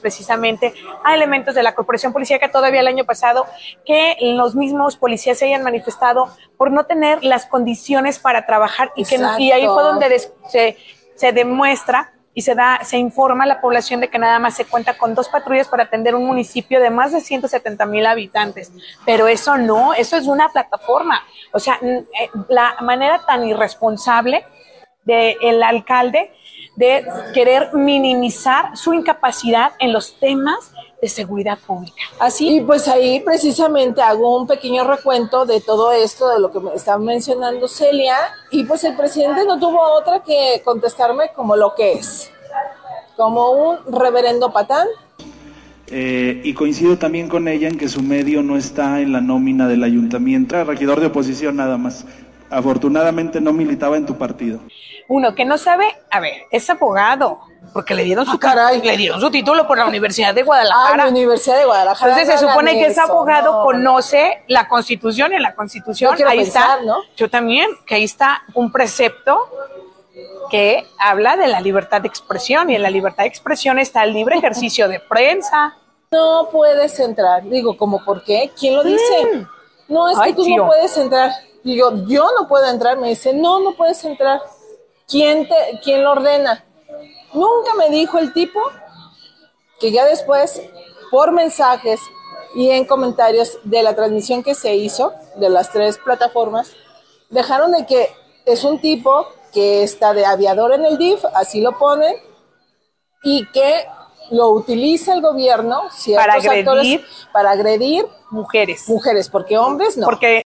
precisamente a elementos de la Corporación Policíaca todavía el año pasado que los mismos policías se hayan manifestado por no tener las condiciones para trabajar y que y ahí fue donde se, se demuestra y se da se informa a la población de que nada más se cuenta con dos patrullas para atender un municipio de más de 170 mil habitantes. Pero eso no, eso es una plataforma. O sea, eh, la manera tan irresponsable del alcalde de querer minimizar su incapacidad en los temas de seguridad pública. Así, y pues ahí precisamente hago un pequeño recuento de todo esto, de lo que me está mencionando Celia, y pues el presidente no tuvo otra que contestarme como lo que es, como un reverendo patán. Eh, y coincido también con ella en que su medio no está en la nómina del ayuntamiento, regidor de oposición nada más. Afortunadamente no militaba en tu partido. Uno que no sabe, a ver, es abogado, porque le dieron su ah, le dieron su título por la Universidad de Guadalajara. Ah, la Universidad de Guadalajara. Entonces se supone que es abogado, conoce la Constitución y en la Constitución ahí está, ¿no? Yo también, que ahí está un precepto que habla de la libertad de expresión y en la libertad de expresión está el libre ejercicio de prensa. No puedes entrar. Digo, ¿cómo por qué? ¿Quién lo dice? Mm. No, es que tú no puedes entrar. Digo, yo no puedo entrar. Me dice, no, no puedes entrar. ¿Quién, te, quién lo ordena? Nunca me dijo el tipo que ya después, por mensajes y en comentarios de la transmisión que se hizo de las tres plataformas, dejaron de que es un tipo que está de aviador en el DIF, así lo ponen, y que lo utiliza el gobierno, para agredir, para agredir mujeres. Mujeres, porque hombres no. Porque